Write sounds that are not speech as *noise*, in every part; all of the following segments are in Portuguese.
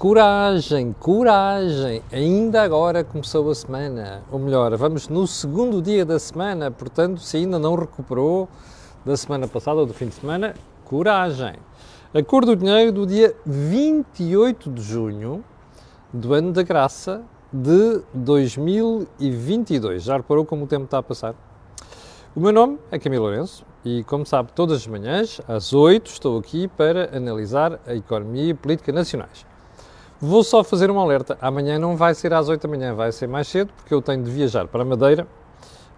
Coragem, coragem! Ainda agora começou a semana. Ou melhor, vamos no segundo dia da semana, portanto, se ainda não recuperou da semana passada ou do fim de semana, coragem! A cor do dinheiro do dia 28 de junho do ano da graça de 2022. Já reparou como o tempo está a passar? O meu nome é Camilo Lourenço e, como sabe, todas as manhãs, às 8, estou aqui para analisar a economia e política nacionais. Vou só fazer um alerta. Amanhã não vai ser às 8 da manhã, vai ser mais cedo, porque eu tenho de viajar para Madeira,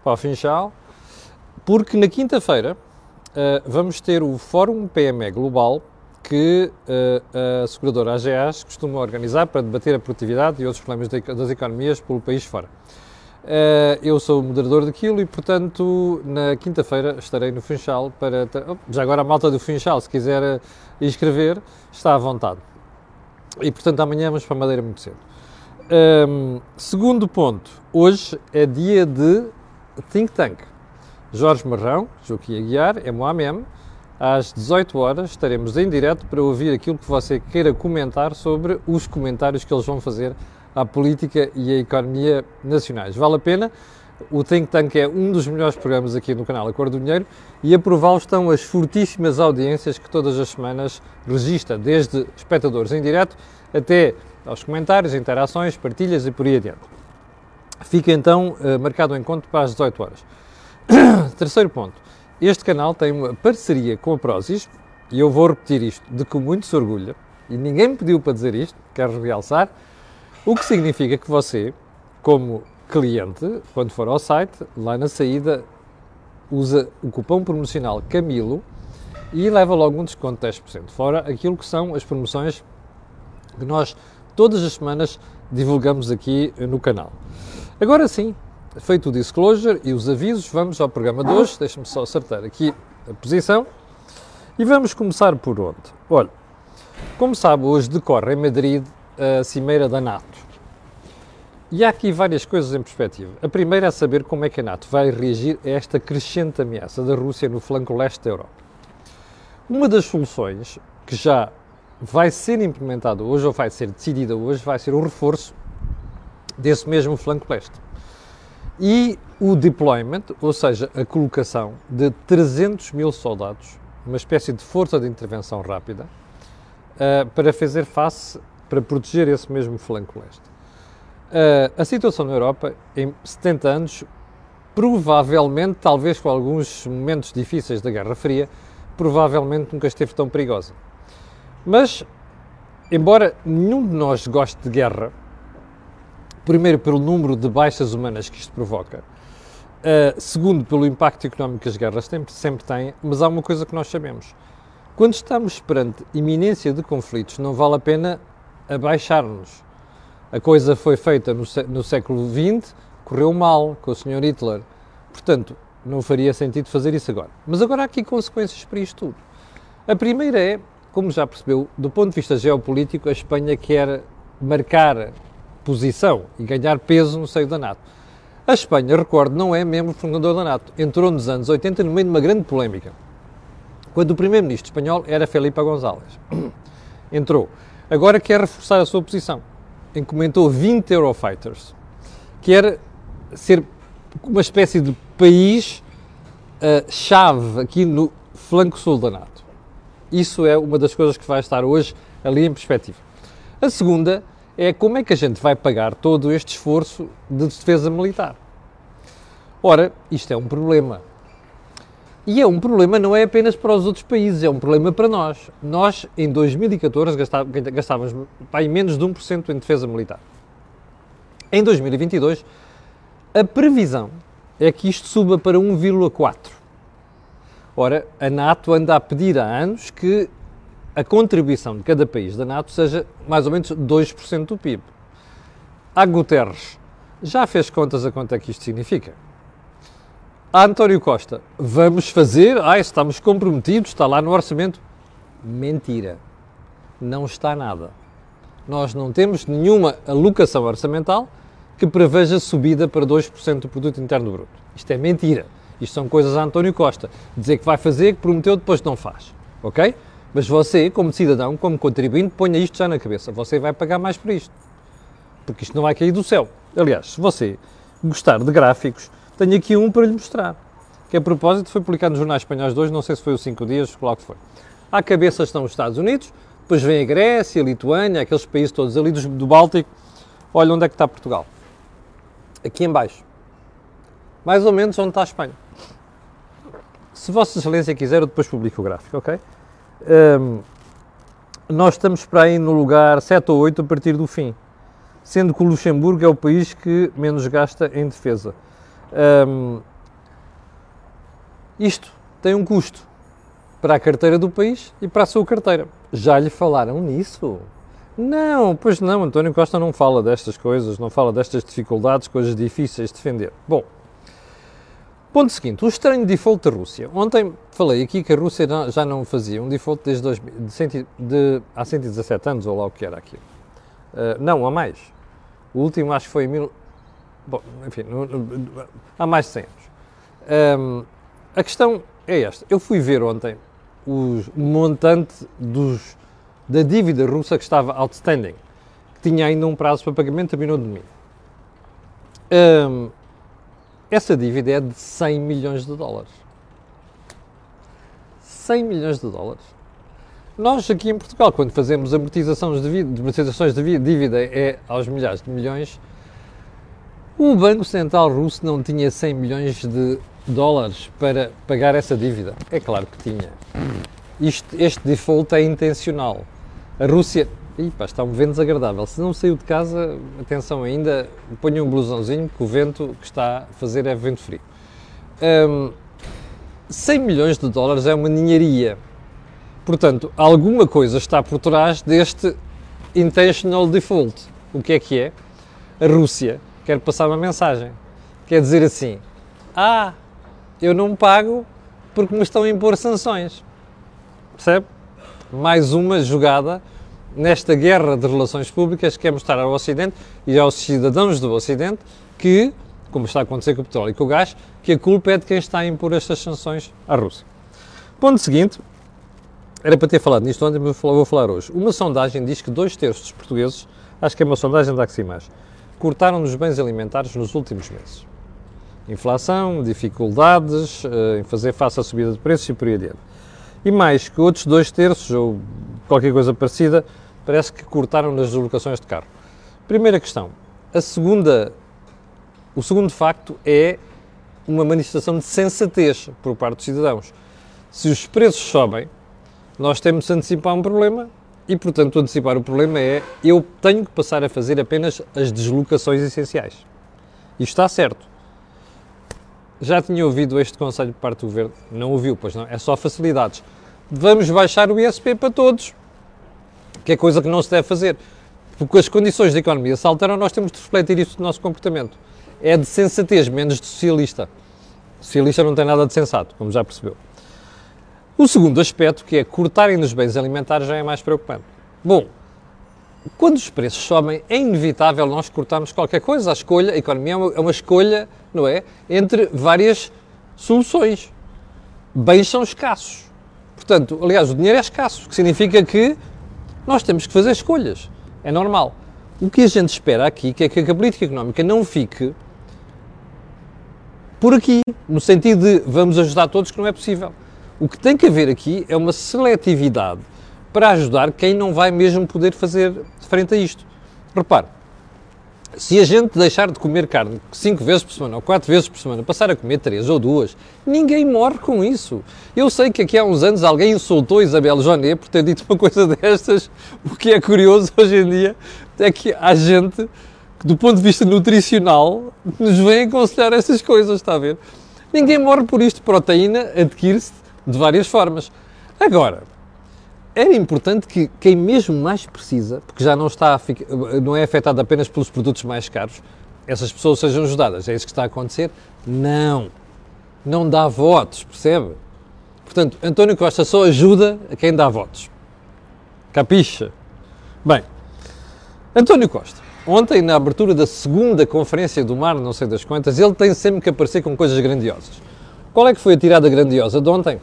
para o Funchal, porque na quinta-feira uh, vamos ter o Fórum PME Global que uh, a seguradora AGAs costuma organizar para debater a produtividade e outros problemas das economias pelo país fora. Uh, eu sou o moderador daquilo e, portanto, na quinta-feira estarei no Funchal para. Oh, já agora a malta do Funchal, se quiser inscrever, está à vontade. E, portanto, amanhã vamos para a Madeira muito cedo. Um, segundo ponto, hoje é dia de Think Tank. Jorge Marrão, Joaquim Aguiar, é Moamem. Às 18 horas estaremos em direto para ouvir aquilo que você queira comentar sobre os comentários que eles vão fazer à política e à economia nacionais. Vale a pena? O Think Tank é um dos melhores programas aqui no canal Acordo do Dinheiro e a prová-lo estão as fortíssimas audiências que todas as semanas registra, desde espectadores em direto até aos comentários, interações, partilhas e por aí adiante. Fica então uh, marcado o encontro para as 18 horas. *coughs* Terceiro ponto. Este canal tem uma parceria com a Prozis e eu vou repetir isto de que muito se orgulha e ninguém me pediu para dizer isto, quero realçar, o que significa que você, como cliente, quando for ao site, lá na saída, usa o cupom promocional Camilo e leva logo um desconto de 10%. Fora aquilo que são as promoções que nós todas as semanas divulgamos aqui no canal. Agora sim, feito o disclosure e os avisos, vamos ao programa de hoje. Deixa-me só acertar aqui a posição. E vamos começar por onde? Olha, como sabe, hoje decorre em Madrid a Cimeira da NATO. E há aqui várias coisas em perspectiva. A primeira é saber como é que a NATO vai reagir a esta crescente ameaça da Rússia no flanco leste da Europa. Uma das soluções que já vai ser implementada hoje, ou vai ser decidida hoje, vai ser o reforço desse mesmo flanco leste. E o deployment, ou seja, a colocação de 300 mil soldados, uma espécie de força de intervenção rápida, uh, para fazer face, para proteger esse mesmo flanco leste. Uh, a situação na Europa, em 70 anos, provavelmente, talvez com alguns momentos difíceis da Guerra Fria, provavelmente nunca esteve tão perigosa. Mas, embora nenhum de nós goste de guerra, primeiro pelo número de baixas humanas que isto provoca, uh, segundo pelo impacto económico que as guerras sempre, sempre têm, mas há uma coisa que nós sabemos. Quando estamos perante iminência de conflitos, não vale a pena abaixar-nos a coisa foi feita no, no século XX, correu mal com o Sr. Hitler. Portanto, não faria sentido fazer isso agora. Mas agora há aqui consequências para isto tudo. A primeira é, como já percebeu, do ponto de vista geopolítico, a Espanha quer marcar posição e ganhar peso no seio da NATO. A Espanha, recordo, não é membro fundador da NATO. Entrou nos anos 80 no meio de uma grande polémica, quando o primeiro-ministro espanhol era Felipe González. *clears throat* Entrou. Agora quer reforçar a sua posição encomendou 20 Eurofighters, que era ser uma espécie de país uh, chave aqui no flanco sul da NATO. Isso é uma das coisas que vai estar hoje ali em perspectiva. A segunda é como é que a gente vai pagar todo este esforço de defesa militar. Ora, isto é um problema. E é um problema não é apenas para os outros países, é um problema para nós. Nós, em 2014, gastávamos bem, menos de 1% em defesa militar. Em 2022, a previsão é que isto suba para 1,4%. Ora, a NATO anda a pedir há anos que a contribuição de cada país da NATO seja mais ou menos 2% do PIB. A Guterres já fez contas a quanto é que isto significa? António Costa, vamos fazer, ah, estamos comprometidos, está lá no orçamento. Mentira. Não está nada. Nós não temos nenhuma alocação orçamental que preveja subida para 2% do produto interno bruto. Isto é mentira. Isto são coisas a António Costa. Dizer que vai fazer, que prometeu, depois não faz. Ok? Mas você, como cidadão, como contribuinte, ponha isto já na cabeça. Você vai pagar mais por isto. Porque isto não vai cair do céu. Aliás, se você gostar de gráficos, tenho aqui um para lhe mostrar. Que a propósito foi publicado nos jornais espanhóis hoje, não sei se foi os 5 dias, lá que foi. À cabeça estão os Estados Unidos, depois vem a Grécia, a Lituânia, aqueles países todos ali do, do Báltico. Olha onde é que está Portugal. Aqui em baixo. Mais ou menos onde está a Espanha. Se Vossa Excelência quiser, eu depois publico o gráfico, ok? Um, nós estamos para aí no lugar 7 ou 8 a partir do fim, sendo que o Luxemburgo é o país que menos gasta em defesa. Um, isto tem um custo para a carteira do país e para a sua carteira. Já lhe falaram nisso? Não, pois não, António Costa não fala destas coisas, não fala destas dificuldades, coisas difíceis de defender. Bom, Ponto seguinte, o estranho default da Rússia. Ontem falei aqui que a Rússia já não fazia um default desde 2000, de, cento, de, há 117 anos, ou lá o que era aquilo. Uh, não, há mais. O último acho que foi em mil... Bom, enfim, há mais de 100 anos. Um, a questão é esta. Eu fui ver ontem o montante dos, da dívida russa que estava outstanding, que tinha ainda um prazo para pagamento, terminou de domingo. Um, essa dívida é de 100 milhões de dólares. 100 milhões de dólares. Nós aqui em Portugal, quando fazemos amortizações de, amortizações de dívida é aos milhares de milhões, o Banco Central Russo não tinha 100 milhões de dólares para pagar essa dívida. É claro que tinha. Isto, este default é intencional. A Rússia Ih, pá, está um vento desagradável. Se não saiu de casa, atenção ainda, ponha um blusãozinho, porque o vento que está a fazer é vento frio. Um, 100 milhões de dólares é uma ninharia. Portanto, alguma coisa está por trás deste intentional default. O que é que é? A Rússia quer passar uma mensagem. Quer dizer assim: Ah, eu não pago porque me estão a impor sanções. Percebe? Mais uma jogada nesta guerra de relações públicas que é mostrar ao Ocidente e aos cidadãos do Ocidente que, como está a acontecer com o petróleo e com o gás, que a culpa é de quem está a impor estas sanções à Rússia. Ponto seguinte, era para ter falado nisto ontem, mas vou falar hoje. Uma sondagem diz que dois terços dos portugueses, acho que é uma sondagem da Aximage, cortaram nos bens alimentares nos últimos meses. Inflação, dificuldades uh, em fazer face à subida de preços e por aí adiante. E mais que outros dois terços, ou qualquer coisa parecida, parece que cortaram nas deslocações de carro. Primeira questão. A segunda, o segundo facto é uma manifestação de sensatez por parte dos cidadãos. Se os preços sobem, nós temos de antecipar um problema e, portanto, antecipar o problema é eu tenho que passar a fazer apenas as deslocações essenciais. Isto está certo. Já tinha ouvido este conselho por parte do Governo? Não ouviu, pois não. É só facilidades. Vamos baixar o ISP para todos que é coisa que não se deve fazer. Porque as condições da economia se alteram, nós temos de refletir isso no nosso comportamento. É de sensatez, menos de socialista. socialista não tem nada de sensato, como já percebeu. O segundo aspecto, que é cortarem nos bens alimentares, já é mais preocupante. Bom, quando os preços sobem, é inevitável nós cortarmos qualquer coisa. A escolha, a economia é uma, é uma escolha, não é? Entre várias soluções. Bens são escassos. Portanto, aliás, o dinheiro é escasso, o que significa que nós temos que fazer escolhas. É normal. O que a gente espera aqui é que a política económica não fique por aqui, no sentido de vamos ajudar todos, que não é possível. O que tem que haver aqui é uma seletividade para ajudar quem não vai mesmo poder fazer frente a isto. Repare, se a gente deixar de comer carne cinco vezes por semana ou quatro vezes por semana, passar a comer três ou duas, ninguém morre com isso. Eu sei que aqui há uns anos alguém insultou Isabel Jonet por ter dito uma coisa *laughs* destas. O que é curioso hoje em dia é que há gente que, do ponto de vista nutricional, nos vem aconselhar essas coisas, está a ver? Ninguém morre por isto. Proteína adquire-se de várias formas. Agora, era importante que quem mesmo mais precisa, porque já não, está não é afetado apenas pelos produtos mais caros, essas pessoas sejam ajudadas. É isso que está a acontecer? Não. Não dá votos, percebe? Portanto, António Costa só ajuda a quem dá votos. Capixa? Bem, António Costa, ontem na abertura da segunda conferência do mar, não sei das quantas, ele tem sempre que aparecer com coisas grandiosas. Qual é que foi a tirada grandiosa de ontem?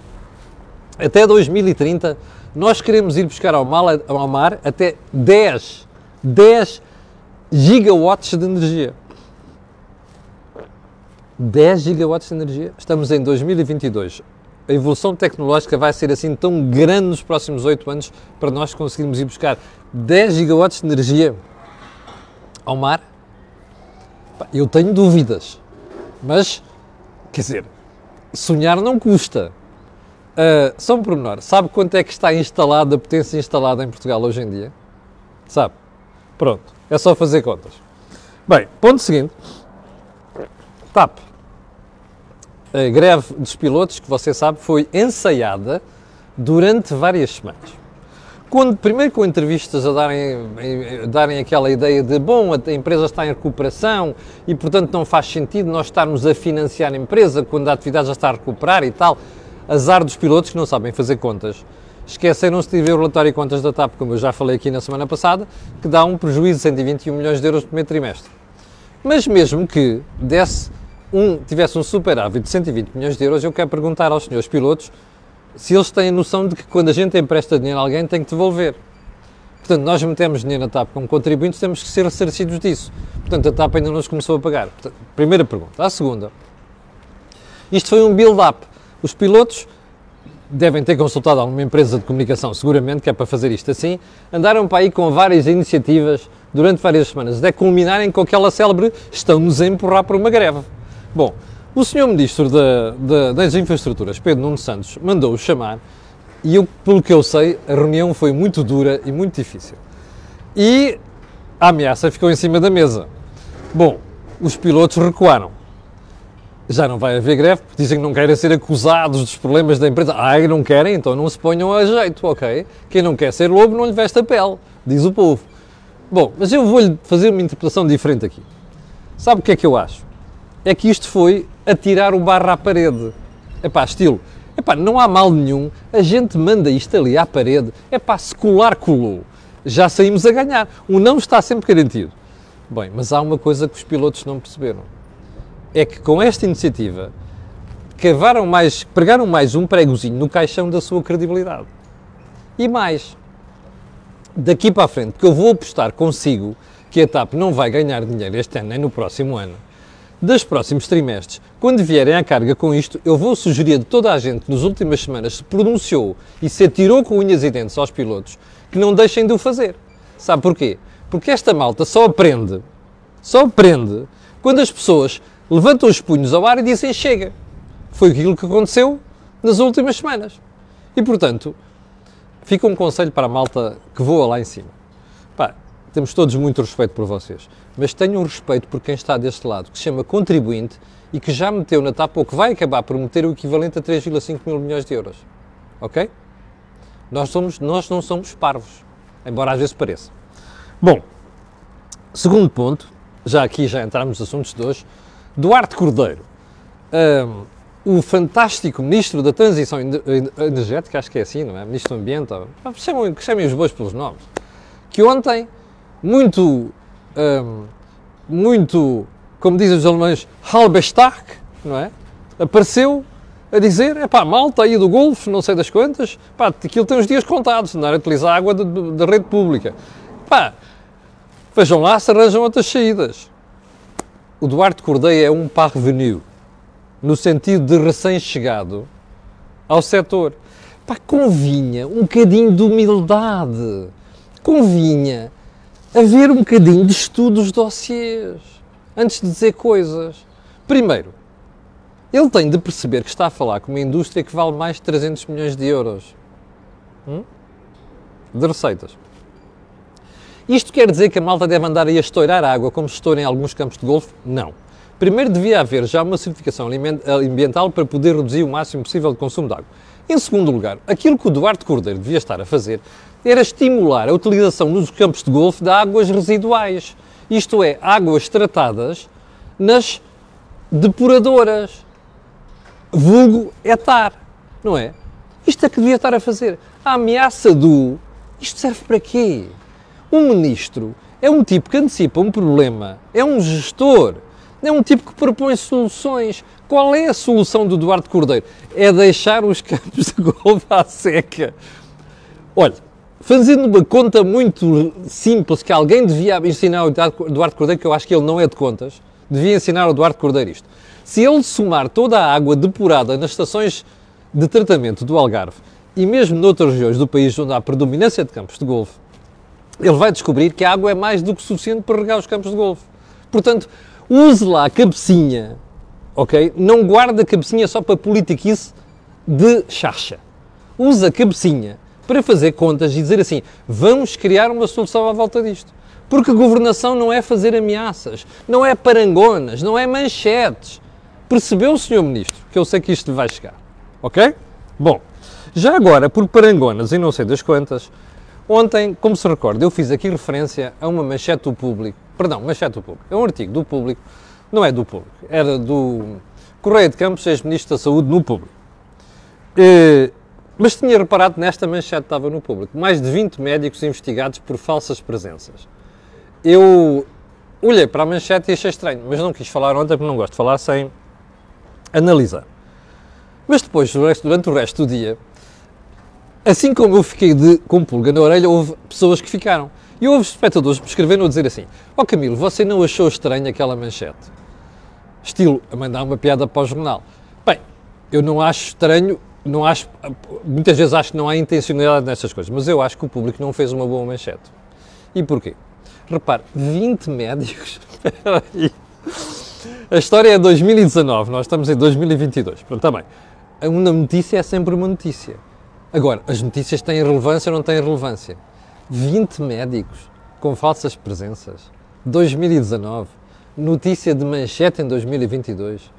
Até 2030 Nós queremos ir buscar ao mar, ao mar até 10, 10 gigawatts de energia. 10 gigawatts de energia. Estamos em 2022. A evolução tecnológica vai ser assim tão grande nos próximos 8 anos para nós conseguirmos ir buscar 10 gigawatts de energia ao mar? Eu tenho dúvidas, mas quer dizer, sonhar não custa. Uh, só um pormenor, sabe quanto é que está instalada, a potência instalada em Portugal hoje em dia? Sabe? Pronto, é só fazer contas. Bem, ponto seguinte. TAP. A greve dos pilotos, que você sabe, foi ensaiada durante várias semanas. Quando, primeiro com entrevistas a darem, a darem aquela ideia de, bom, a empresa está em recuperação e, portanto, não faz sentido nós estarmos a financiar a empresa quando a atividade já está a recuperar e tal. Azar dos pilotos que não sabem fazer contas. Esqueceram-se de ver o relatório de contas da TAP, como eu já falei aqui na semana passada, que dá um prejuízo de 121 milhões de euros no primeiro trimestre. Mas mesmo que desse um, tivesse um superávit de 120 milhões de euros, eu quero perguntar aos senhores pilotos se eles têm a noção de que quando a gente empresta dinheiro a alguém tem que devolver. Portanto, nós metemos dinheiro na TAP como contribuintes, temos que ser ressarcidos disso. Portanto, a TAP ainda não nos começou a pagar. Portanto, primeira pergunta. A segunda. Isto foi um build-up. Os pilotos devem ter consultado alguma empresa de comunicação, seguramente, que é para fazer isto assim. Andaram para aí com várias iniciativas durante várias semanas, até culminarem com aquela célebre estão-nos a empurrar para uma greve. Bom, o senhor Ministro da, da, das Infraestruturas, Pedro Nuno Santos, mandou-o chamar e eu, pelo que eu sei, a reunião foi muito dura e muito difícil. E a ameaça ficou em cima da mesa. Bom, os pilotos recuaram. Já não vai haver greve, porque dizem que não querem ser acusados dos problemas da empresa. Ah, não querem, então não se ponham a jeito, ok? Quem não quer ser lobo não lhe veste a pele, diz o povo. Bom, mas eu vou-lhe fazer uma interpretação diferente aqui. Sabe o que é que eu acho? É que isto foi atirar o barro à parede. É pá, estilo, é pá, não há mal nenhum, a gente manda isto ali à parede, é pá, se colar, colou. Já saímos a ganhar. O não está sempre garantido. Bem, mas há uma coisa que os pilotos não perceberam. É que com esta iniciativa cavaram mais, pregaram mais um pregozinho no caixão da sua credibilidade. E mais, daqui para a frente, que eu vou apostar consigo que a TAP não vai ganhar dinheiro este ano nem no próximo ano, dos próximos trimestres, quando vierem à carga com isto, eu vou sugerir a toda a gente que nas últimas semanas se pronunciou e se atirou com unhas e dentes aos pilotos que não deixem de o fazer. Sabe porquê? Porque esta malta só aprende, só aprende quando as pessoas levantam os punhos ao ar e dizem chega. Foi aquilo que aconteceu nas últimas semanas. E portanto, fica um conselho para a malta que voa lá em cima. Temos todos muito respeito por vocês, mas tenham respeito por quem está deste lado, que se chama contribuinte e que já meteu na TAP ou que vai acabar por meter o equivalente a 3,5 mil milhões de euros. Ok? Nós, somos, nós não somos parvos, embora às vezes pareça. Bom, segundo ponto, já aqui já entramos nos assuntos de hoje, Duarte Cordeiro, um, o fantástico Ministro da Transição Energética, acho que é assim, não é? Ministro do Ambiente, chamem, chamem os bois pelos nomes, que ontem muito, um, muito, como dizem os alemães, halbestark, não é? Apareceu a dizer, é pá, malta aí do Golfo, não sei das quantas, pá, aquilo tem uns dias contados, não era utilizar água da rede pública. Pá, vejam lá se arranjam outras saídas. O Duarte Cordeia é um parvenu, no sentido de recém-chegado ao setor. Pá, convinha um bocadinho de humildade, convinha haver um bocadinho de estudo dos dossiês antes de dizer coisas. Primeiro, ele tem de perceber que está a falar com uma indústria que vale mais de 300 milhões de euros hum? de receitas. Isto quer dizer que a malta deve andar aí a estourar água como se estoura em alguns campos de golfe? Não. Primeiro devia haver já uma certificação ambiental para poder reduzir o máximo possível de consumo de água. Em segundo lugar, aquilo que o Duarte Cordeiro devia estar a fazer era estimular a utilização nos campos de golfe de águas residuais, isto é, águas tratadas nas depuradoras, vulgo etar, não é? Isto é que devia estar a fazer. A ameaça do. Isto serve para quê? Um ministro é um tipo que antecipa um problema, é um gestor, é um tipo que propõe soluções. Qual é a solução do Eduardo Cordeiro? É deixar os campos de golfe à seca Olha, fazendo uma conta muito simples que alguém devia ensinar ao Eduardo Cordeiro, que eu acho que ele não é de contas, devia ensinar ao Eduardo Cordeiro isto. Se ele somar toda a água depurada nas estações de tratamento do Algarve e mesmo noutras regiões do país onde há predominância de campos de golfe, ele vai descobrir que a água é mais do que suficiente para regar os campos de golfe. Portanto, use lá a cabecinha, ok? Não guarde a cabecinha só para politiquice de charcha. Use a cabecinha para fazer contas e dizer assim: vamos criar uma solução à volta disto. Porque governação não é fazer ameaças, não é parangonas, não é manchetes. Percebeu, Sr. Ministro, que eu sei que isto vai chegar. Ok? Bom, já agora, por parangonas e não sei das quantas, ontem, como se recorda, eu fiz aqui referência a uma manchete do público, perdão, manchete do público, é um artigo do público, não é do público, era do Correio de Campos, ex-ministro da Saúde, no público. E, mas tinha reparado nesta manchete, estava no público, mais de 20 médicos investigados por falsas presenças. Eu olhei para a manchete e achei estranho, mas não quis falar ontem porque não gosto de falar sem analisar. Mas depois, durante o resto do dia, assim como eu fiquei de, com pulga na orelha, houve pessoas que ficaram. E houve espectadores me escrevendo a dizer assim: Ó oh Camilo, você não achou estranho aquela manchete? Estilo, a mandar uma piada para o jornal. Bem, eu não acho estranho, não acho, muitas vezes acho que não há intencionalidade nestas coisas, mas eu acho que o público não fez uma boa manchete. E porquê? Repare, 20 médicos. *laughs* A história é 2019, nós estamos em 2022. Pronto, está bem. Uma notícia é sempre uma notícia. Agora, as notícias têm relevância ou não têm relevância? 20 médicos com falsas presenças. 2019. Notícia de manchete em 2022.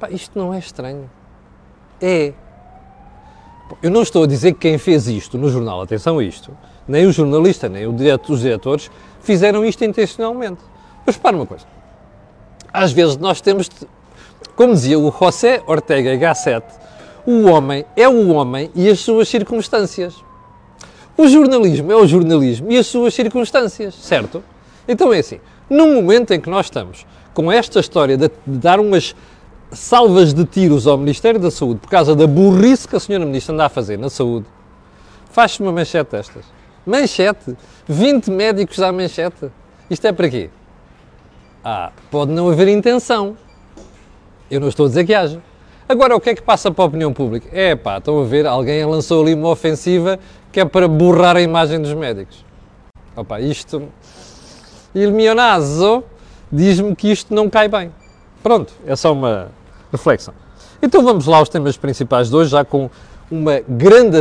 Pá, isto não é estranho. É. Eu não estou a dizer que quem fez isto no jornal, atenção a isto, nem o jornalista, nem os diretores fizeram isto intencionalmente. Mas para uma coisa. Às vezes nós temos, de, como dizia o José Ortega Gasset, o homem é o homem e as suas circunstâncias. O jornalismo é o jornalismo e as suas circunstâncias, certo? Então é assim, num momento em que nós estamos com esta história de dar umas salvas de tiros ao Ministério da Saúde por causa da burrice que a senhora Ministra anda a fazer na saúde, faz-se uma manchete destas. Manchete? 20 médicos à manchete? Isto é para quê? Ah, pode não haver intenção. Eu não estou a dizer que haja. Agora, o que é que passa para a opinião pública? É pá, estão a ver, alguém lançou ali uma ofensiva que é para borrar a imagem dos médicos. Opa, isto. Il mio naso diz-me que isto não cai bem. Pronto, é só uma reflexão. Então vamos lá aos temas principais de hoje, já com uma grande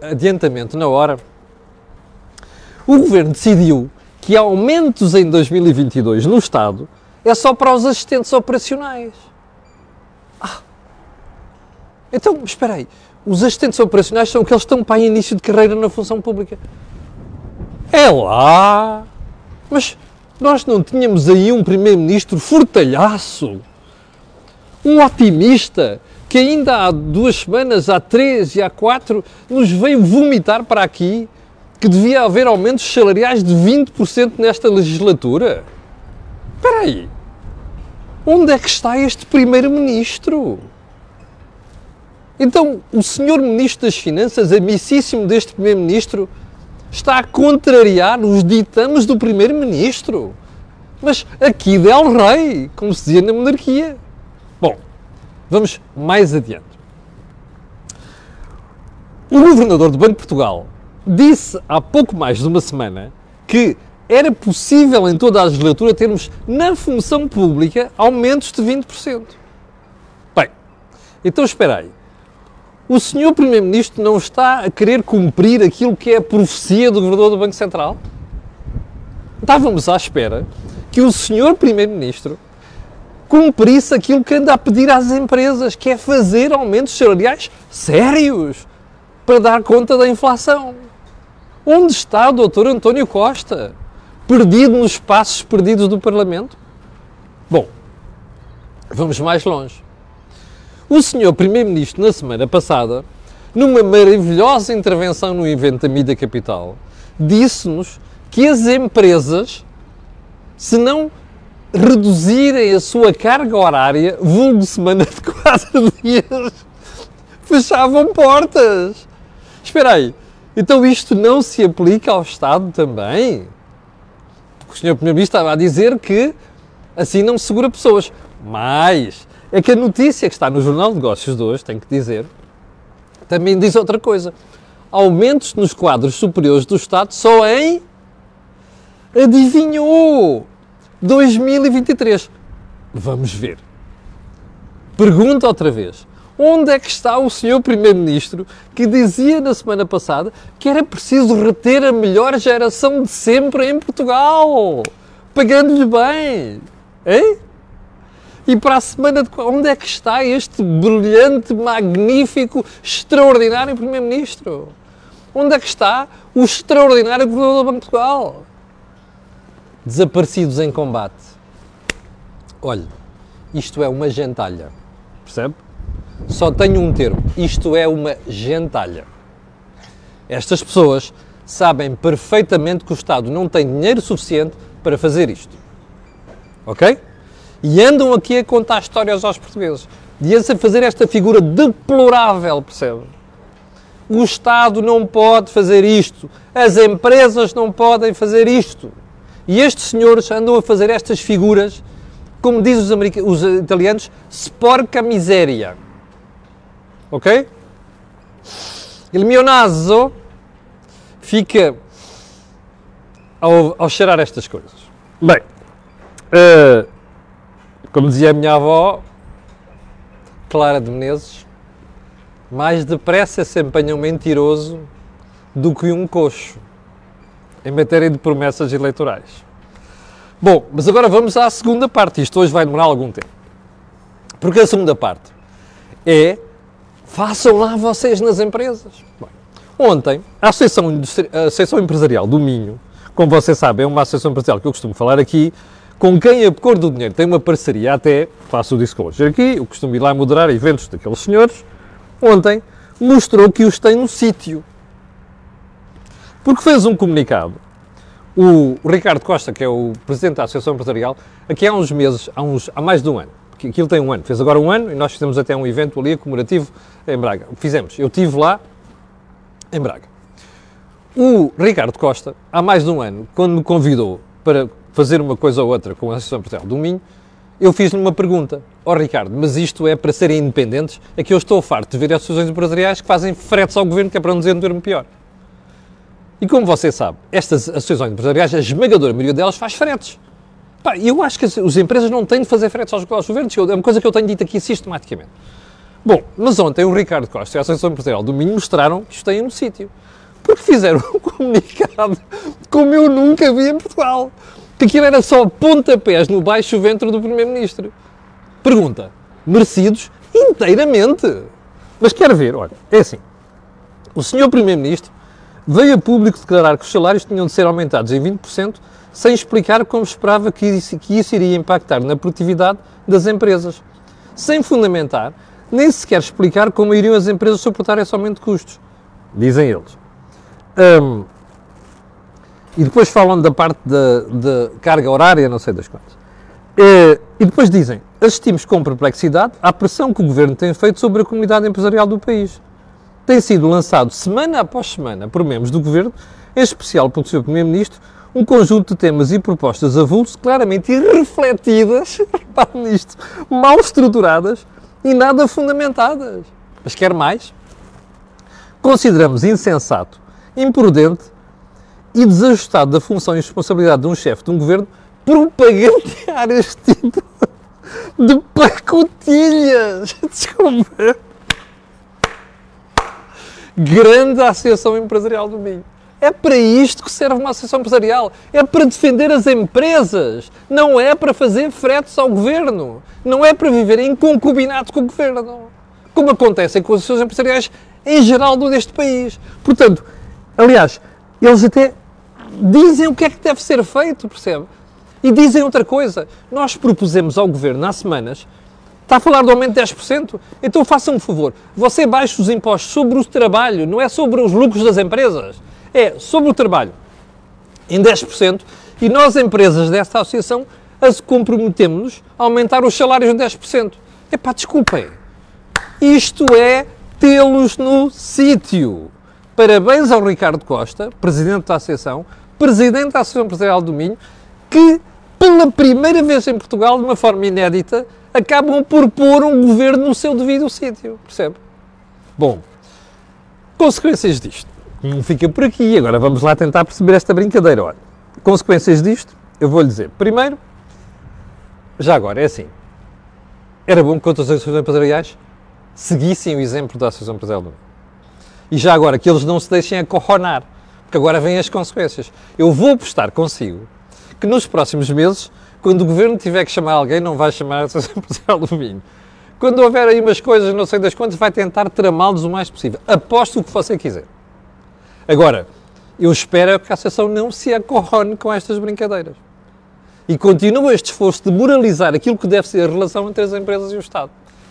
adiantamento na hora. O governo decidiu que aumentos em 2022 no Estado é só para os assistentes operacionais. Então, espera aí, os assistentes operacionais são aqueles que estão para início de carreira na função pública. É lá! Mas nós não tínhamos aí um primeiro-ministro fortalhaço, um otimista, que ainda há duas semanas, há três e há quatro, nos veio vomitar para aqui que devia haver aumentos salariais de 20% nesta legislatura? Espera aí! Onde é que está este primeiro-ministro? Então, o senhor Ministro das Finanças, amicíssimo deste Primeiro-Ministro, está a contrariar os ditames do Primeiro-Ministro. Mas aqui Del Rei, como se dizia na monarquia. Bom, vamos mais adiante. O governador do Banco de Portugal disse há pouco mais de uma semana que era possível em toda a legislatura termos na função pública aumentos de 20%. Bem, então espera aí o senhor Primeiro-Ministro não está a querer cumprir aquilo que é a profecia do Governador do Banco Central? Estávamos à espera que o senhor Primeiro-Ministro cumprisse aquilo que anda a pedir às empresas, que é fazer aumentos salariais sérios para dar conta da inflação. Onde está o Dr. António Costa? Perdido nos espaços perdidos do Parlamento? Bom, vamos mais longe. O senhor Primeiro-Ministro, na semana passada, numa maravilhosa intervenção no evento da Mídia Capital, disse-nos que as empresas, se não reduzirem a sua carga horária, vulgo semana de quatro *laughs* dias, fechavam portas. Espera aí, Então isto não se aplica ao Estado também? Porque o Sr. Primeiro-Ministro estava a dizer que assim não se segura pessoas. Mas é que a notícia que está no Jornal de Negócios de hoje, tenho que dizer, também diz outra coisa. Aumentos nos quadros superiores do Estado só em. Adivinhou! 2023. Vamos ver. Pergunta outra vez. Onde é que está o senhor Primeiro-Ministro que dizia na semana passada que era preciso reter a melhor geração de sempre em Portugal? Pagando-lhe bem. Hein? E para a semana de. Onde é que está este brilhante, magnífico, extraordinário Primeiro-Ministro? Onde é que está o extraordinário Governador do Banco de Portugal? Desaparecidos em combate. Olha, isto é uma gentalha. Percebe? Só tenho um termo. Isto é uma gentalha. Estas pessoas sabem perfeitamente que o Estado não tem dinheiro suficiente para fazer isto. Ok? E andam aqui a contar histórias aos portugueses. E a fazer esta figura deplorável, percebe? O Estado não pode fazer isto. As empresas não podem fazer isto. E estes senhores andam a fazer estas figuras, como dizem os, os italianos, sporca miséria. Ok? Il mio naso fica ao, ao cheirar estas coisas. Bem, uh, como dizia a minha avó, Clara de Menezes, mais depressa se empenha um mentiroso do que um coxo em matéria de promessas eleitorais. Bom, mas agora vamos à segunda parte. Isto hoje vai demorar algum tempo. Porque a segunda parte é façam lá vocês nas empresas. Bom, ontem, a Associação, a Associação Empresarial do Minho, como você sabe, é uma associação empresarial que eu costumo falar aqui, com quem a Cor do Dinheiro tem uma parceria até, faço o disclosure aqui, eu costumo ir lá moderar eventos daqueles senhores, ontem mostrou que os tem no sítio. Porque fez um comunicado. O, Ricardo Costa, que é o presidente da Associação Empresarial, aqui há uns meses, há, uns, há mais de um ano, porque aquilo tem um ano, fez agora um ano e nós fizemos até um evento ali comemorativo em Braga. Fizemos, eu estive lá em Braga. O Ricardo Costa, há mais de um ano, quando me convidou para fazer uma coisa ou outra com a Associação Empresarial do Minho, eu fiz-lhe uma pergunta. Ó oh, Ricardo, mas isto é para serem independentes? É que eu estou farto de ver associações empresariais que fazem fretes ao governo, que é para um termo pior. E como você sabe, estas associações empresariais, a esmagadora maioria delas faz fretes. Pá, eu acho que as, as, empresas não têm de fazer fretes aos, aos governos, é uma coisa que eu tenho dito aqui sistematicamente. Bom, mas ontem o Ricardo Costa e a Associação Empresarial do Minho mostraram que isto tem um sítio. Porque fizeram um *laughs* comunicado como eu nunca vi em Portugal aquilo era só pontapés no baixo ventre do Primeiro-Ministro. Pergunta: merecidos inteiramente. Mas quer ver, olha, é assim. O senhor Primeiro-Ministro veio a público declarar que os salários tinham de ser aumentados em 20%, sem explicar como esperava que isso, que isso iria impactar na produtividade das empresas. Sem fundamentar, nem sequer explicar como iriam as empresas suportar esse aumento de custos. Dizem eles. Um, e depois falam da parte da, carga horária, não sei das quantas. E, e depois dizem, assistimos com perplexidade à pressão que o Governo tem feito sobre a comunidade empresarial do país. Tem sido lançado semana após semana por membros do Governo, em especial pelo Sr. Primeiro-Ministro, um conjunto de temas e propostas avulsos claramente irrefletidas, *laughs* nisto, mal estruturadas e nada fundamentadas. Mas quer mais? Consideramos insensato, imprudente e desajustado da função e responsabilidade de um chefe de um governo propagandear este tipo de pacotilhas. *laughs* Desculpa. Grande Associação Empresarial do Minho. É para isto que serve uma associação empresarial. É para defender as empresas. Não é para fazer fretes ao governo. Não é para viver em concubinato com o governo. Como acontece com as associações empresariais em geral deste país. Portanto, aliás, eles até dizem o que é que deve ser feito, percebe? E dizem outra coisa. Nós propusemos ao Governo há semanas, está a falar do aumento de 10%, então faça um favor, você baixa os impostos sobre o trabalho, não é sobre os lucros das empresas, é sobre o trabalho, em 10%, e nós, empresas desta associação, as comprometemos a aumentar os salários em 10%. Epá, desculpem, isto é tê-los no sítio parabéns ao Ricardo Costa, presidente da Associação, presidente da Associação Empresarial do Minho, que pela primeira vez em Portugal, de uma forma inédita, acabam por pôr um governo no seu devido sítio, percebe? Bom, consequências disto. Não fica por aqui, agora vamos lá tentar perceber esta brincadeira. Olha, consequências disto, eu vou lhe dizer. Primeiro, já agora, é assim. Era bom que outras associações empresariais seguissem o exemplo da Associação Empresarial do Minho. E já agora, que eles não se deixem acorronar, porque agora vêm as consequências. Eu vou apostar consigo que nos próximos meses, quando o governo tiver que chamar alguém, não vai chamar *laughs* Empresarial do Vinho. Quando houver aí umas coisas, não sei das quantas, vai tentar tramá-los o mais possível. Aposto o que você quiser. Agora, eu espero que a Associação não se acorrone com estas brincadeiras. E continua este esforço de moralizar aquilo que deve ser a relação entre as empresas e o Estado.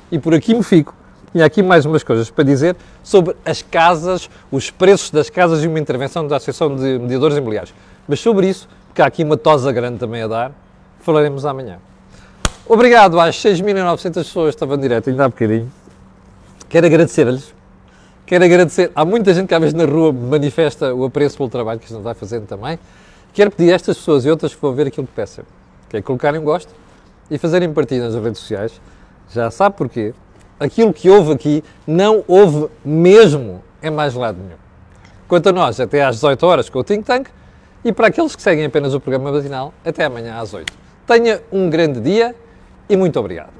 E por aqui me fico. Há aqui mais umas coisas para dizer sobre as casas, os preços das casas e uma intervenção da Associação de Mediadores Imobiliários. Mas sobre isso, porque há aqui uma tosa grande também a dar, falaremos amanhã. Obrigado às 6.900 pessoas que estavam direto ainda há bocadinho. Quero agradecer-lhes. Quero agradecer. Há muita gente que às vezes na rua manifesta o apreço pelo trabalho que isto não vai fazendo também. Quero pedir a estas pessoas e outras que vão ver aquilo que peçam, que é colocarem um gosto e fazerem partilha nas redes sociais. Já sabe porquê aquilo que houve aqui não houve mesmo em mais lado nenhum. Quanto a nós, até às 18 horas com o Think Tank e para aqueles que seguem apenas o programa matinal, até amanhã às 8. Tenha um grande dia e muito obrigado.